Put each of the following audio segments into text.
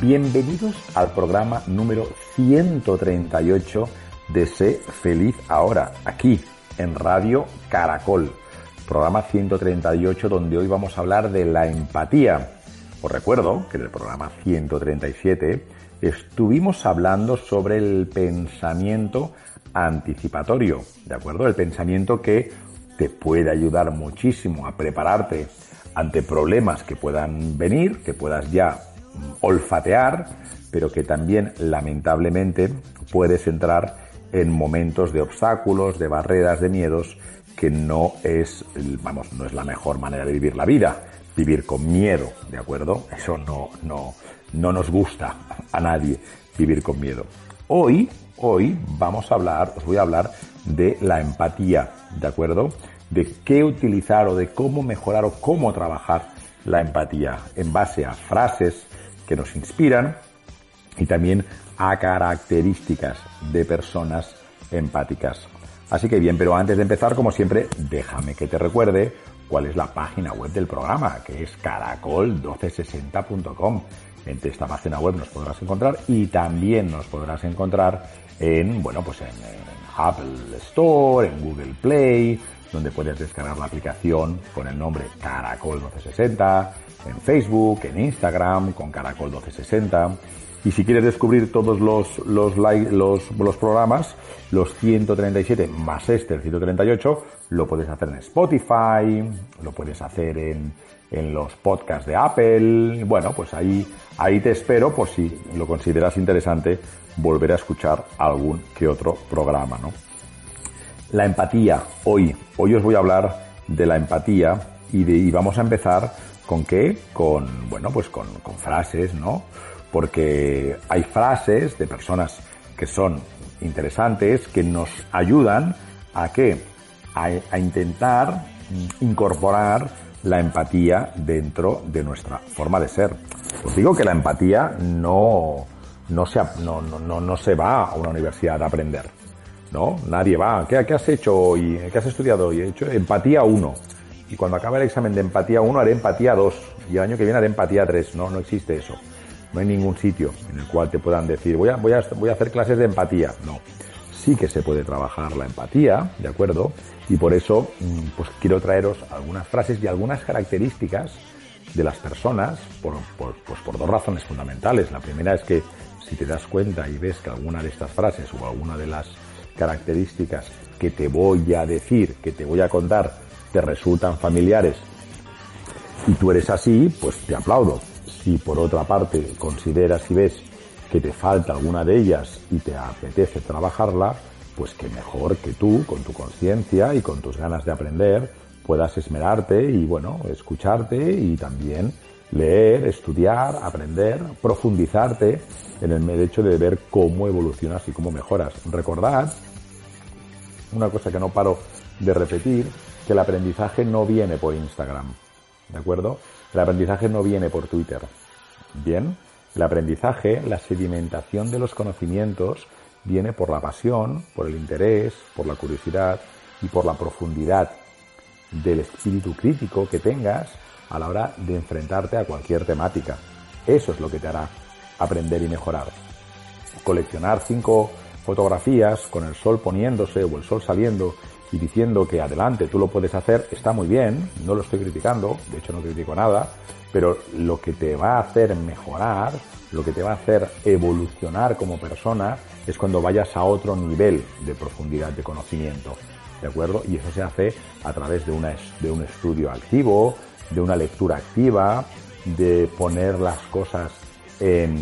Bienvenidos al programa número 138 de Sé Feliz Ahora, aquí en Radio Caracol. Programa 138 donde hoy vamos a hablar de la empatía. Os recuerdo que en el programa 137 estuvimos hablando sobre el pensamiento anticipatorio, ¿de acuerdo? El pensamiento que te puede ayudar muchísimo a prepararte ante problemas que puedan venir, que puedas ya olfatear, pero que también lamentablemente puedes entrar en momentos de obstáculos, de barreras, de miedos, que no es, vamos, no es la mejor manera de vivir la vida. Vivir con miedo, ¿de acuerdo? Eso no, no, no nos gusta a nadie, vivir con miedo. Hoy, hoy vamos a hablar, os voy a hablar de la empatía, ¿de acuerdo? De qué utilizar o de cómo mejorar o cómo trabajar la empatía en base a frases, que nos inspiran y también a características de personas empáticas. Así que bien, pero antes de empezar, como siempre, déjame que te recuerde cuál es la página web del programa, que es caracol1260.com. En esta página web nos podrás encontrar y también nos podrás encontrar en, bueno, pues en, en Apple Store, en Google Play, donde puedes descargar la aplicación con el nombre Caracol 1260, en Facebook, en Instagram, con Caracol 1260. Y si quieres descubrir todos los, los, los, los programas, los 137 más este, el 138, lo puedes hacer en Spotify, lo puedes hacer en, en los podcasts de Apple. Bueno, pues ahí, ahí te espero por si lo consideras interesante volver a escuchar algún que otro programa, ¿no? La empatía, hoy, hoy os voy a hablar de la empatía y, de, y vamos a empezar con qué? Con, bueno, pues con, con frases, ¿no? Porque hay frases de personas que son interesantes, que nos ayudan a qué? A, intentar incorporar la empatía dentro de nuestra forma de ser. Os digo que la empatía no, no, se, no, no, no se va a una universidad a aprender. ¿no? Nadie va. ¿Qué, ¿Qué, has hecho hoy? ¿Qué has estudiado hoy? He hecho empatía 1. Y cuando acabe el examen de empatía 1 haré empatía 2. Y el año que viene haré empatía 3. No, no existe eso. No hay ningún sitio en el cual te puedan decir, voy a, voy a, voy a hacer clases de empatía. No. Sí que se puede trabajar la empatía, ¿de acuerdo? Y por eso, pues quiero traeros algunas frases y algunas características de las personas por, por, pues por dos razones fundamentales. La primera es que si te das cuenta y ves que alguna de estas frases o alguna de las características que te voy a decir, que te voy a contar, te resultan familiares y tú eres así, pues te aplaudo. Si por otra parte consideras y ves que te falta alguna de ellas y te apetece trabajarla, pues que mejor que tú, con tu conciencia y con tus ganas de aprender, puedas esmerarte y bueno, escucharte y también leer, estudiar, aprender, profundizarte en el hecho de ver cómo evolucionas y cómo mejoras. Recordad una cosa que no paro de repetir, que el aprendizaje no viene por Instagram, ¿de acuerdo? El aprendizaje no viene por Twitter. Bien, el aprendizaje, la sedimentación de los conocimientos viene por la pasión, por el interés, por la curiosidad y por la profundidad del espíritu crítico que tengas a la hora de enfrentarte a cualquier temática. Eso es lo que te hará aprender y mejorar. Coleccionar cinco fotografías con el sol poniéndose o el sol saliendo y diciendo que adelante, tú lo puedes hacer, está muy bien, no lo estoy criticando, de hecho no critico nada, pero lo que te va a hacer mejorar, lo que te va a hacer evolucionar como persona, es cuando vayas a otro nivel de profundidad de conocimiento. ¿De acuerdo? Y eso se hace a través de, una, de un estudio activo, de una lectura activa, de poner las cosas en,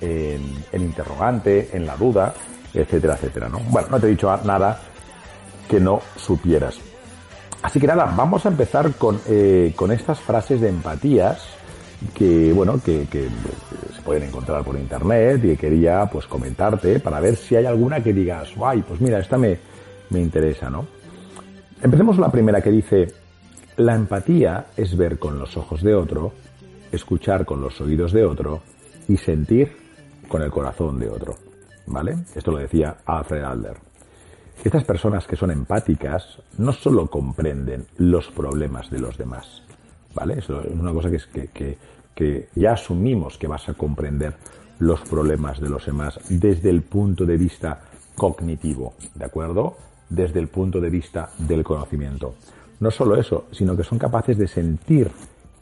en, en interrogante, en la duda, etcétera, etcétera. ¿no? Bueno, no te he dicho nada que no supieras. Así que nada, vamos a empezar con, eh, con estas frases de empatías que, bueno, que, que, se pueden encontrar por internet y que quería pues comentarte para ver si hay alguna que digas, ay, pues mira, esta me, me interesa, ¿no? Empecemos la primera que dice, la empatía es ver con los ojos de otro, escuchar con los oídos de otro y sentir con el corazón de otro. ¿Vale? Esto lo decía Alfred Adler. Estas personas que son empáticas no solo comprenden los problemas de los demás, ¿vale? Es una cosa que, es que, que ya asumimos que vas a comprender los problemas de los demás desde el punto de vista cognitivo, ¿de acuerdo? Desde el punto de vista del conocimiento. No solo eso, sino que son capaces de sentir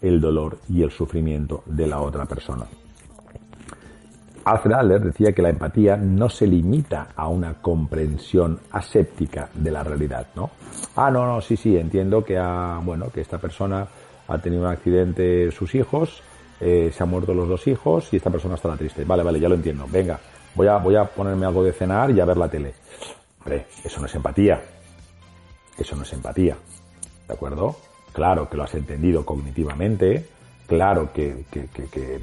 el dolor y el sufrimiento de la otra persona. Alfred Adler decía que la empatía no se limita a una comprensión aséptica de la realidad, ¿no? Ah, no, no, sí, sí, entiendo que ha, bueno, que esta persona ha tenido un accidente sus hijos, eh, se han muerto los dos hijos y esta persona estará triste. Vale, vale, ya lo entiendo. Venga, voy a, voy a ponerme algo de cenar y a ver la tele. Hombre, eso no es empatía. Eso no es empatía. ¿De acuerdo? Claro que lo has entendido cognitivamente, claro que,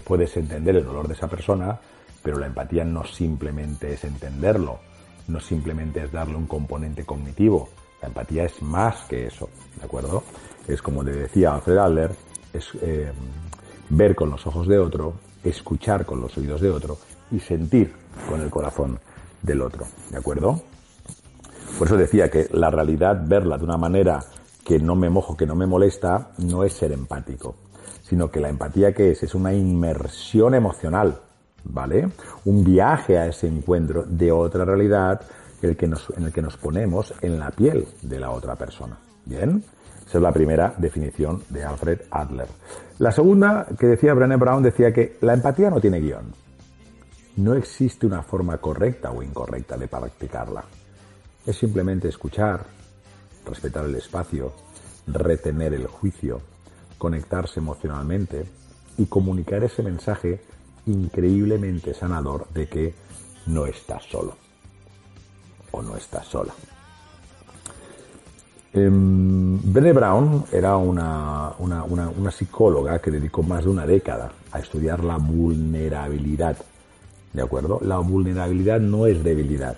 puedes entender el dolor de esa persona, pero la empatía no simplemente es entenderlo, no simplemente es darle un componente cognitivo. La empatía es más que eso, ¿de acuerdo? Es como le decía Alfred Adler, es eh, ver con los ojos de otro, escuchar con los oídos de otro y sentir con el corazón del otro, ¿de acuerdo? Por eso decía que la realidad, verla de una manera que no me mojo, que no me molesta, no es ser empático, sino que la empatía que es es una inmersión emocional ¿vale? Un viaje a ese encuentro de otra realidad el que nos, en el que nos ponemos en la piel de la otra persona. ¿Bien? Esa es la primera definición de Alfred Adler. La segunda que decía Brené Brown decía que la empatía no tiene guion. No existe una forma correcta o incorrecta de practicarla. Es simplemente escuchar, respetar el espacio, retener el juicio, conectarse emocionalmente y comunicar ese mensaje increíblemente sanador de que no estás solo o no estás sola. Eh, Brené Brown era una, una, una, una, psicóloga que dedicó más de una década a estudiar la vulnerabilidad. ¿De acuerdo? La vulnerabilidad no es debilidad.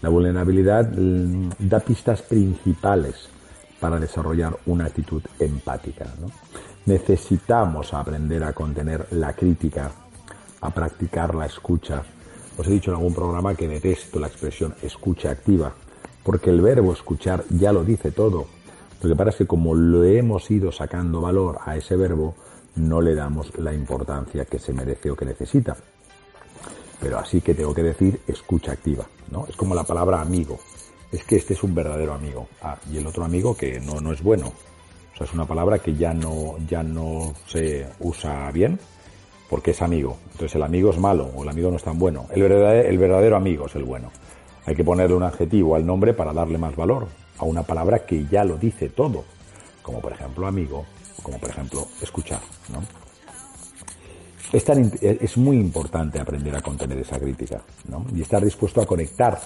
La vulnerabilidad mm, da pistas principales para desarrollar una actitud empática. ¿no? Necesitamos aprender a contener la crítica, a practicar la escucha. Os he dicho en algún programa que detesto la expresión escucha activa, porque el verbo escuchar ya lo dice todo. Lo que pasa es que como lo hemos ido sacando valor a ese verbo, no le damos la importancia que se merece o que necesita. Pero así que tengo que decir escucha activa, ¿no? Es como la palabra amigo. Es que este es un verdadero amigo. Ah, y el otro amigo que no, no es bueno. Sea, es una palabra que ya no, ya no se usa bien porque es amigo. Entonces el amigo es malo o el amigo no es tan bueno. El verdadero, el verdadero amigo es el bueno. Hay que ponerle un adjetivo al nombre para darle más valor a una palabra que ya lo dice todo, como por ejemplo amigo, como por ejemplo escuchar. ¿no? Es, tan, es muy importante aprender a contener esa crítica ¿no? y estar dispuesto a conectar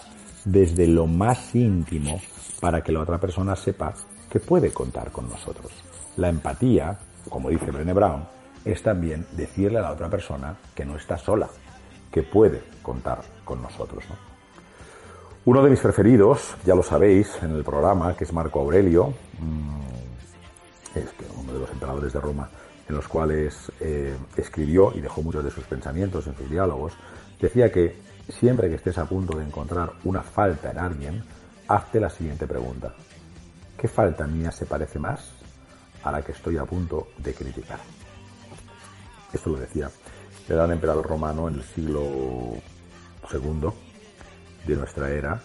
desde lo más íntimo para que la otra persona sepa que puede contar con nosotros. La empatía, como dice Brené Brown, es también decirle a la otra persona que no está sola, que puede contar con nosotros. ¿no? Uno de mis preferidos, ya lo sabéis, en el programa, que es Marco Aurelio, mm, es uno de los emperadores de Roma, en los cuales eh, escribió y dejó muchos de sus pensamientos en sus diálogos, decía que siempre que estés a punto de encontrar una falta en alguien, hazte la siguiente pregunta. ¿Qué falta mía se parece más a la que estoy a punto de criticar? Esto lo decía el gran emperador romano en el siglo II de nuestra era,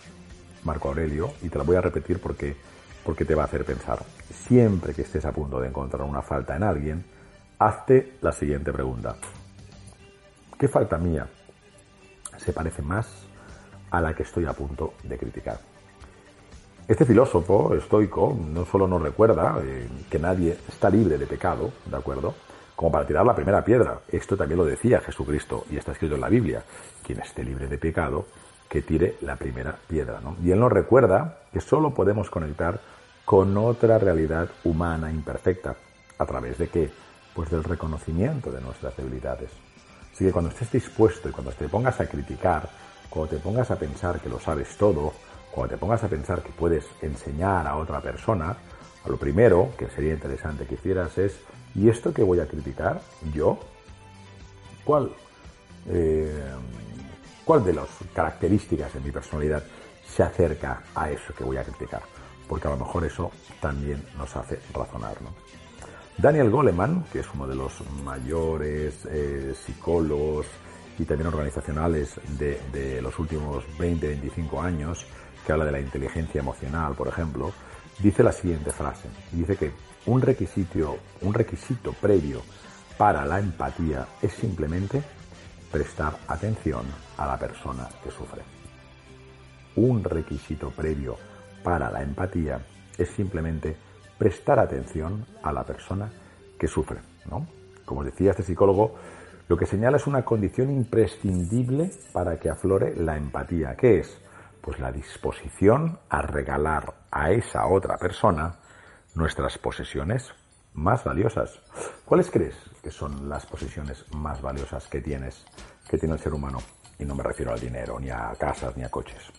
Marco Aurelio, y te la voy a repetir porque, porque te va a hacer pensar. Siempre que estés a punto de encontrar una falta en alguien, hazte la siguiente pregunta. ¿Qué falta mía se parece más a la que estoy a punto de criticar? Este filósofo estoico no solo nos recuerda eh, que nadie está libre de pecado, ¿de acuerdo? Como para tirar la primera piedra. Esto también lo decía Jesucristo y está escrito en la Biblia. Quien esté libre de pecado, que tire la primera piedra, ¿no? Y él nos recuerda que solo podemos conectar con otra realidad humana imperfecta. ¿A través de qué? Pues del reconocimiento de nuestras debilidades. Así que cuando estés dispuesto y cuando te pongas a criticar, cuando te pongas a pensar que lo sabes todo, cuando te pongas a pensar que puedes enseñar a otra persona, lo primero que sería interesante que hicieras es, ¿y esto que voy a criticar? ¿Yo? ¿Cuál? Eh, ¿Cuál de las características de mi personalidad se acerca a eso que voy a criticar? Porque a lo mejor eso también nos hace razonar, ¿no? Daniel Goleman, que es uno de los mayores eh, psicólogos y también organizacionales de los últimos 20-25 años, que habla de la inteligencia emocional, por ejemplo, dice la siguiente frase. Dice que un requisito, un requisito previo para la empatía es simplemente prestar atención a la persona que sufre. Un requisito previo para la empatía es simplemente prestar atención a la persona que sufre. ¿no? Como decía este psicólogo, lo que señala es una condición imprescindible para que aflore la empatía. ¿Qué es? Pues la disposición a regalar a esa otra persona nuestras posesiones más valiosas. ¿Cuáles crees que son las posesiones más valiosas que tienes, que tiene el ser humano? Y no me refiero al dinero, ni a casas, ni a coches.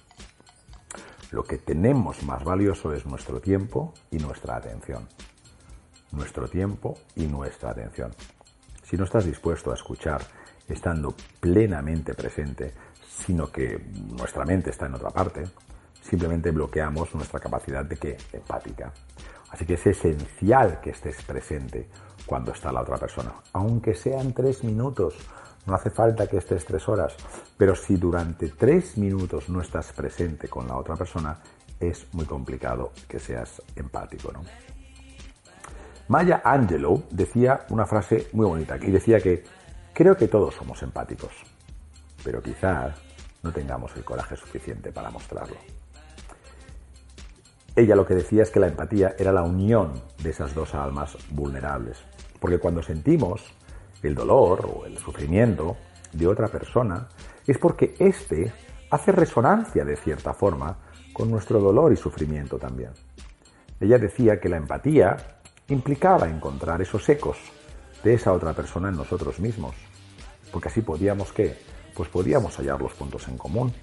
Lo que tenemos más valioso es nuestro tiempo y nuestra atención. Nuestro tiempo y nuestra atención. Si no estás dispuesto a escuchar estando plenamente presente, sino que nuestra mente está en otra parte, simplemente bloqueamos nuestra capacidad de que empática. Así que es esencial que estés presente cuando está la otra persona, aunque sean tres minutos. No hace falta que estés tres horas, pero si durante tres minutos no estás presente con la otra persona, es muy complicado que seas empático, ¿no? Maya Angelou decía una frase muy bonita y decía que creo que todos somos empáticos, pero quizás no tengamos el coraje suficiente para mostrarlo. Ella lo que decía es que la empatía era la unión de esas dos almas vulnerables, porque cuando sentimos el dolor o el sufrimiento de otra persona, es porque éste hace resonancia de cierta forma con nuestro dolor y sufrimiento también. Ella decía que la empatía implicaba encontrar esos ecos de esa otra persona en nosotros mismos, porque así podíamos que pues podíamos hallar los puntos en común,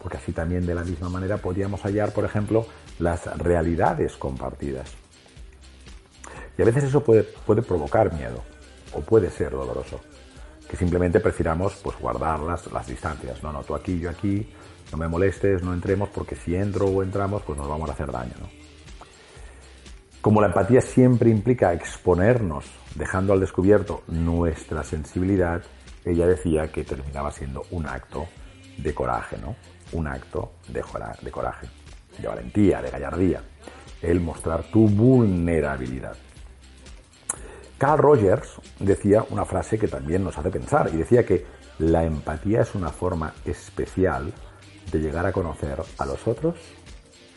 porque así también de la misma manera podíamos hallar, por ejemplo, las realidades compartidas. Y a veces eso puede, puede provocar miedo, o puede ser doloroso, que simplemente prefiramos pues guardar las, las distancias, no, no, tú aquí, yo aquí, no me molestes, no entremos, porque si entro o entramos, pues nos vamos a hacer daño, ¿no? Como la empatía siempre implica exponernos, dejando al descubierto nuestra sensibilidad, ella decía que terminaba siendo un acto de coraje, ¿no? Un acto de, coraje, de valentía, de gallardía. El mostrar tu vulnerabilidad. Carl Rogers decía una frase que también nos hace pensar y decía que la empatía es una forma especial de llegar a conocer a los otros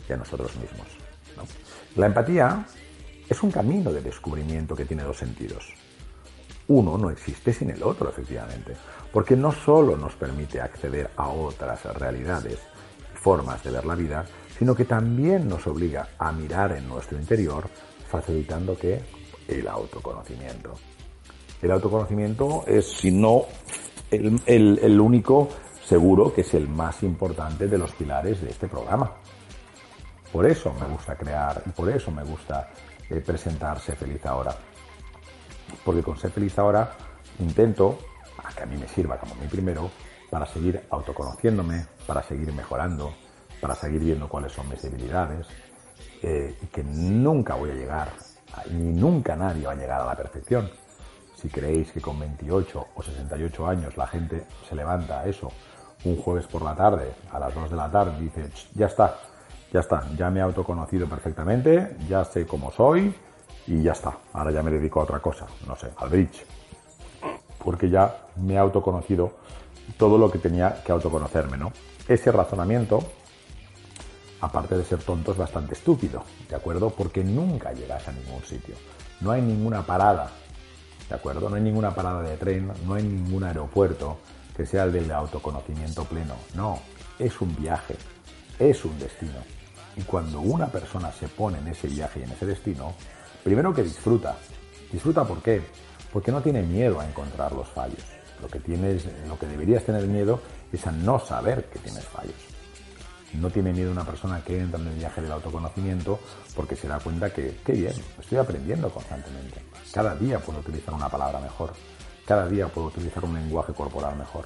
y a nosotros mismos. La empatía es un camino de descubrimiento que tiene dos sentidos uno no existe sin el otro, efectivamente, porque no solo nos permite acceder a otras realidades y formas de ver la vida, sino que también nos obliga a mirar en nuestro interior, facilitando que el autoconocimiento. El autoconocimiento es, si no, el, único seguro que es el más importante de los pilares de este programa. Por eso me gusta crear y por eso me gusta eh, presentarse feliz ahora porque con ser feliz ahora intento, a que a mí me sirva como mi primero, para seguir autoconociéndome, para seguir mejorando, para seguir viendo cuáles son mis debilidades, eh, y que nunca voy a llegar, ni nunca nadie va a llegar a la perfección. Si creéis que con 28 o 68 años la gente se levanta a eso un jueves por la tarde, a las 2 de la tarde, y dice, ya está, Ya está, ya me he autoconocido perfectamente, ya sé cómo soy y ya está. Ahora ya me dedico a otra cosa, no sé, al bridge. Porque ya me he autoconocido todo lo que tenía que autoconocerme, ¿no? Ese razonamiento, aparte de ser tonto, es bastante estúpido, ¿de acuerdo? Porque nunca llegas a ningún sitio. No hay ninguna parada, ¿de acuerdo? No hay ninguna parada de tren, no hay ningún aeropuerto que sea el del autoconocimiento pleno. No, es un viaje, es un destino. Y cuando una persona se pone en ese viaje y en ese destino, primero que disfruta. ¿Disfruta por qué? Porque no tiene miedo a encontrar los fallos. Lo que tienes, lo que deberías tener miedo es a no saber que tienes fallos. No tiene miedo una persona que entra en el viaje del autoconocimiento porque se da cuenta que, qué bien, estoy aprendiendo constantemente. Cada día puedo utilizar una palabra mejor. Cada día puedo utilizar un lenguaje corporal mejor.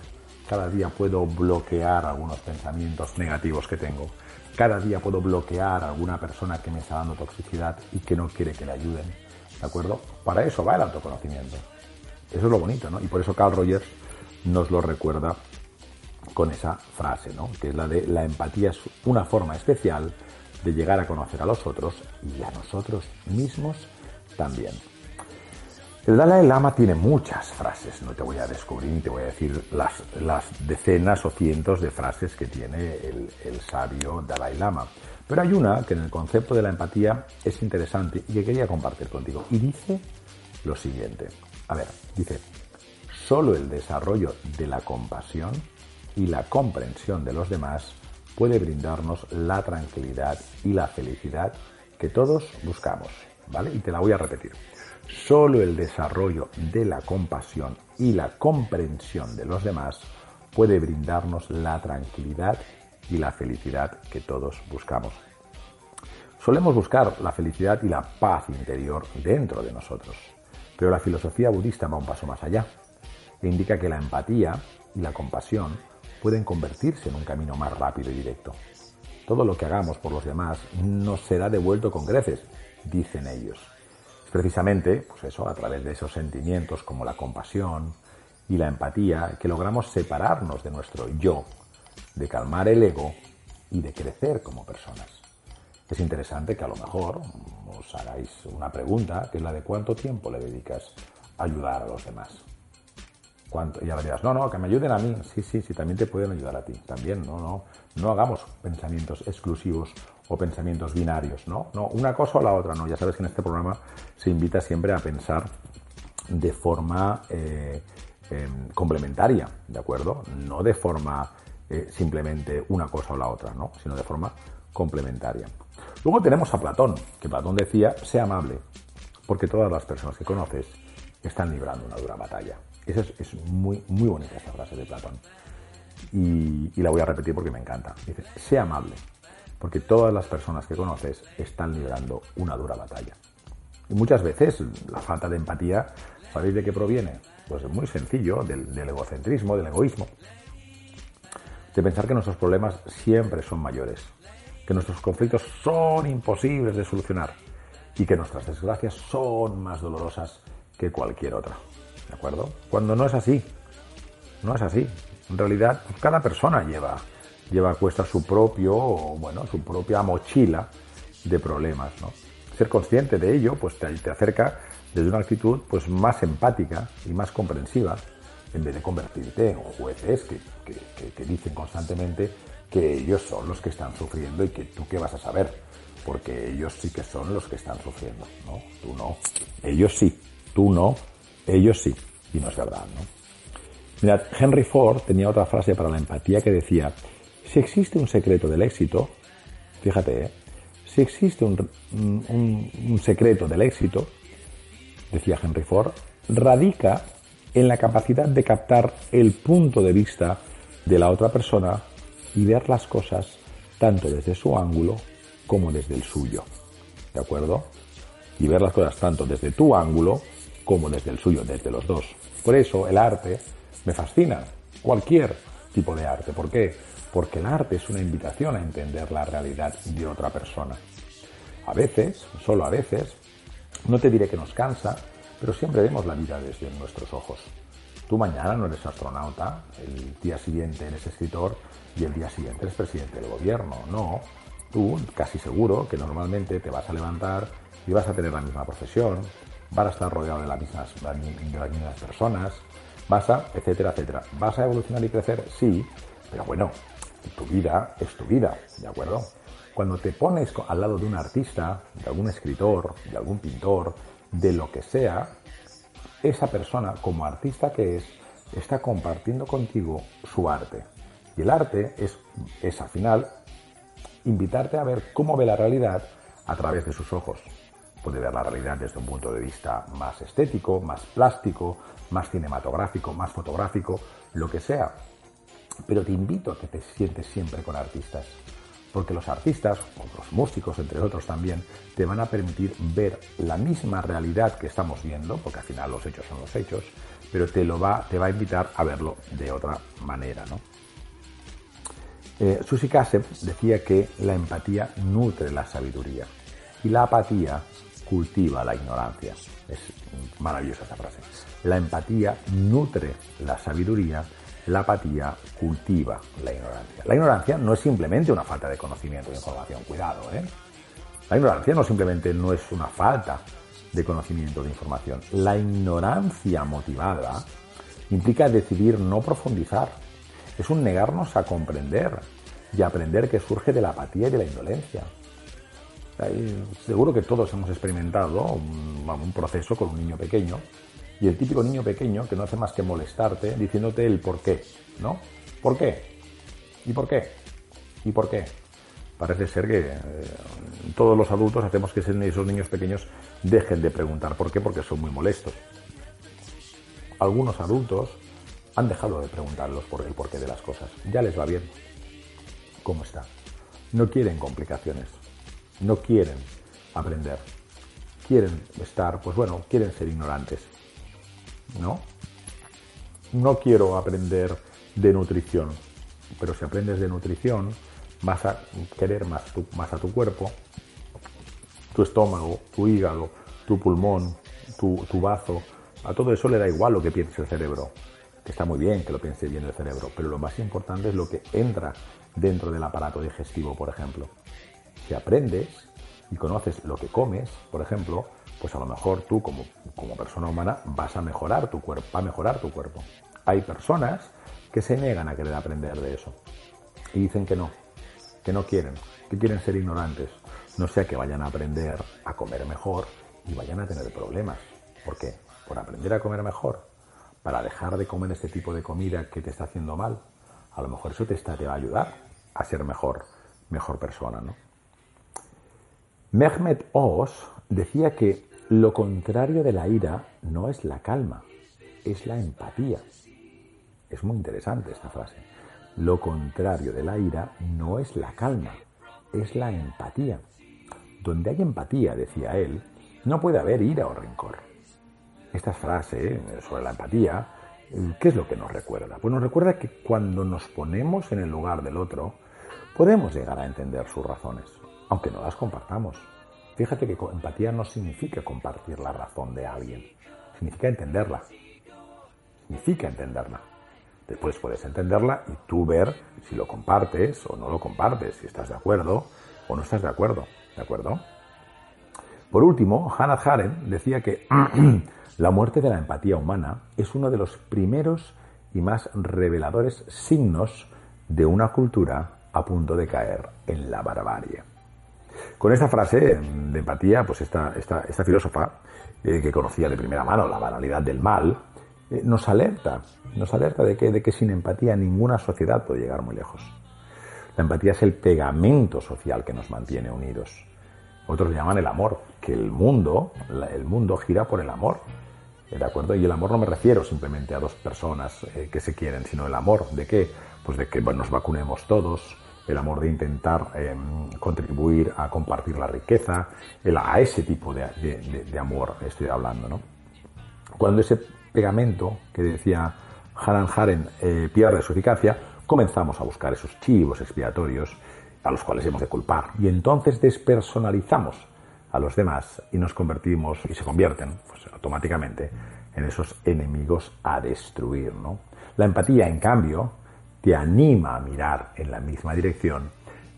Cada día puedo bloquear algunos pensamientos negativos que tengo. Cada día puedo bloquear a alguna persona que me está dando toxicidad y que no quiere que le ayuden. ¿De acuerdo? Para eso va el autoconocimiento. Eso es lo bonito, ¿no? Y por eso Carl Rogers nos lo recuerda con esa frase, ¿no? Que es la de la empatía es una forma especial de llegar a conocer a los otros y a nosotros mismos también. El Dalai Lama tiene muchas frases, no te voy a descubrir ni te voy a decir las, decenas o cientos de frases que tiene el, el, sabio Dalai Lama. Pero hay una que en el concepto de la empatía es interesante y que quería compartir contigo. Y dice lo siguiente. A ver, dice, solo el desarrollo de la compasión y la comprensión de los demás puede brindarnos la tranquilidad y la felicidad que todos buscamos. ¿Vale? Y te la voy a repetir. Solo el desarrollo de la compasión y la comprensión de los demás puede brindarnos la tranquilidad y la felicidad que todos buscamos. Solemos buscar la felicidad y la paz interior dentro de nosotros, pero la filosofía budista va un paso más allá e indica que la empatía y la compasión pueden convertirse en un camino más rápido y directo. Todo lo que hagamos por los demás nos será devuelto con creces, dicen ellos precisamente, pues eso, a través de esos sentimientos como la compasión y la empatía, que logramos separarnos de nuestro yo, de calmar el ego y de crecer como personas. Es interesante que a lo mejor os hagáis una pregunta, que es la de cuánto tiempo le dedicas a ayudar a los demás. ¿Cuánto? Y ahora dirás, no, no, que me ayuden a mí. Sí, sí, sí, también te pueden ayudar a ti. También, no, no. No hagamos pensamientos exclusivos pensamientos binarios, ¿no? No, una cosa o la otra, no. Ya sabes que en este programa se invita siempre a pensar de forma eh, em, complementaria, ¿de acuerdo? No de forma eh, simplemente una cosa o la otra, ¿no? Sino de forma complementaria. Luego tenemos a Platón, que Platón decía, sea amable, porque todas las personas que conoces están librando una dura batalla. Esa es, muy, muy bonita esta frase de Platón. Y, y, la voy a repetir porque me encanta. Dice, sea amable, porque todas las personas que conoces están librando una dura batalla. Y muchas veces la falta de empatía, ¿sabéis de qué proviene? Pues es muy sencillo, del, egocentrismo, del egoísmo. De pensar que nuestros problemas siempre son mayores, que nuestros conflictos son imposibles de solucionar y que nuestras desgracias son más dolorosas que cualquier otra. ¿De acuerdo? Cuando no es así, no es así. En realidad, cada persona lleva lleva a cuesta su propio, bueno, su propia mochila de problemas, ¿no? Ser consciente de ello, pues te, acerca desde una actitud pues más empática y más comprensiva, en vez de convertirte en jueces que, que, dicen constantemente que ellos son los que están sufriendo y que tú qué vas a saber, porque ellos sí que son los que están sufriendo, ¿no? Tú no. Ellos sí, tú no, ellos sí. Y no es verdad, ¿no? Mirad, Henry Ford tenía otra frase para la empatía que decía, si existe un secreto del éxito, fíjate, ¿eh? si existe un, un secreto del éxito, decía Henry Ford, radica en la capacidad de captar el punto de vista de la otra persona y ver las cosas tanto desde su ángulo como desde el suyo. ¿De acuerdo? Y ver las cosas tanto desde tu ángulo como desde el suyo, desde los dos. Por eso el arte me fascina. Cualquier tipo de arte. ¿Por qué? Porque el arte es una invitación a entender la realidad de otra persona. A veces, solo a veces, no te diré que nos cansa, pero siempre vemos la vida desde nuestros ojos. Tú mañana no eres astronauta, el día siguiente eres escritor y el día siguiente eres presidente del gobierno. No, tú casi seguro que normalmente te vas a levantar y vas a tener la misma profesión, vas a estar rodeado de las mismas, de las mismas personas, vas a, etcétera, etcétera. ¿Vas a evolucionar y crecer? Sí, pero bueno, tu vida es tu vida, ¿de acuerdo? Cuando te pones al lado de un artista, de algún escritor, de algún pintor, de lo que sea, esa persona, como artista que es, está compartiendo contigo su arte. Y el arte es, es al final invitarte a ver cómo ve la realidad a través de sus ojos. Puede ver la realidad desde un punto de vista más estético, más plástico, más cinematográfico, más fotográfico, lo que sea. Pero te invito a que te sientes siempre con artistas, porque los artistas, o los músicos entre otros también, te van a permitir ver la misma realidad que estamos viendo, porque al final los hechos son los hechos, pero te lo va, te va a invitar a verlo de otra manera, ¿no? Eh, Kassev decía que la empatía nutre la sabiduría y la apatía cultiva la ignorancia. Es maravillosa esa frase. La empatía nutre la sabiduría, la apatía cultiva la ignorancia. La ignorancia no es simplemente una falta de conocimiento de información, cuidado, ¿eh? La ignorancia no simplemente no es una falta de conocimiento de información. La ignorancia motivada implica decidir no profundizar. Es un negarnos a comprender y aprender que surge de la apatía y de la indolencia seguro que todos hemos experimentado un, proceso con un niño pequeño y el típico niño pequeño que no hace más que molestarte diciéndote el por qué, ¿no? ¿Por qué? ¿Y por qué? ¿Y por qué? Parece ser que eh, todos los adultos hacemos que esos niños pequeños dejen de preguntar por qué porque son muy molestos. Algunos adultos han dejado de preguntarlos por el porqué de las cosas. Ya les va bien. ¿Cómo está? No quieren complicaciones no quieren aprender. Quieren estar, pues bueno, quieren ser ignorantes. ¿No? No quiero aprender de nutrición, pero si aprendes de nutrición, vas a querer más, a tu cuerpo, tu estómago, tu hígado, tu pulmón, tu, tu bazo. A todo eso le da igual lo que piense el cerebro. Que está muy bien que lo piense bien el cerebro, pero lo más importante es lo que entra dentro del aparato digestivo, por ejemplo si aprendes y conoces lo que comes, por ejemplo, pues a lo mejor tú como, como persona humana vas a mejorar tu cuerpo, a mejorar tu cuerpo. Hay personas que se niegan a querer aprender de eso y dicen que no, que no quieren, que quieren ser ignorantes, no sea que vayan a aprender a comer mejor y vayan a tener problemas. ¿Por qué? Por aprender a comer mejor, para dejar de comer ese tipo de comida que te está haciendo mal. A lo mejor eso te, está, te va a ayudar a ser mejor, mejor persona, ¿no? Mehmet Oz decía que lo contrario de la ira no es la calma, es la empatía. Es muy interesante esta frase. Lo contrario de la ira no es la calma, es la empatía. Donde hay empatía, decía él, no puede haber ira o rencor. Esta frase sobre la empatía, ¿qué es lo que nos recuerda? Pues nos recuerda que cuando nos ponemos en el lugar del otro, podemos llegar a entender sus razones aunque no las compartamos. Fíjate que empatía no significa compartir la razón de alguien, significa entenderla. Significa entenderla. Después puedes entenderla y tú ver si lo compartes o no lo compartes, si estás de acuerdo o no estás de acuerdo. ¿De acuerdo? Por último, Hannah Arendt decía que la muerte de la empatía humana es uno de los primeros y más reveladores signos de una cultura a punto de caer en la barbarie. Con esta frase de empatía, pues esta, esta, esta filósofa, eh, que conocía de primera mano la banalidad del mal, eh, nos alerta, nos alerta de que, de que sin empatía ninguna sociedad puede llegar muy lejos. La empatía es el pegamento social que nos mantiene unidos. Otros llaman el amor, que el mundo, el mundo gira por el amor. ¿De acuerdo? Y el amor no me refiero simplemente a dos personas eh, que se quieren, sino el amor de qué? Pues de que nos vacunemos todos, el amor de intentar em, contribuir a compartir la riqueza, el, a ese tipo de, amor estoy hablando. ¿no? Cuando ese pegamento que decía Hanan Haren eh, pierde su eficacia, comenzamos a buscar esos chivos expiatorios a los cuales hemos de culpar. Y entonces despersonalizamos a los demás y nos convertimos y se convierten pues, automáticamente en esos enemigos a destruir. ¿no? La empatía, en cambio, te anima a mirar en la misma dirección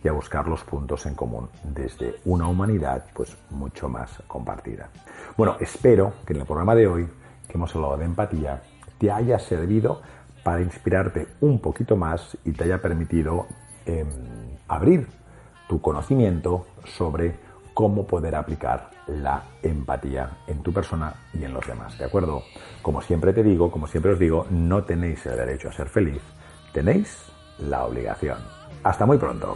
y a buscar los puntos en común desde una humanidad pues mucho más compartida. Bueno, espero que en el programa de hoy, que hemos hablado de empatía, te haya servido para inspirarte un poquito más y te haya permitido em, abrir tu conocimiento sobre cómo poder aplicar la empatía en tu persona y en los demás, ¿de acuerdo? Como siempre te digo, como siempre os digo, no tenéis el derecho a ser feliz, tenéis la obligación. Hasta muy pronto.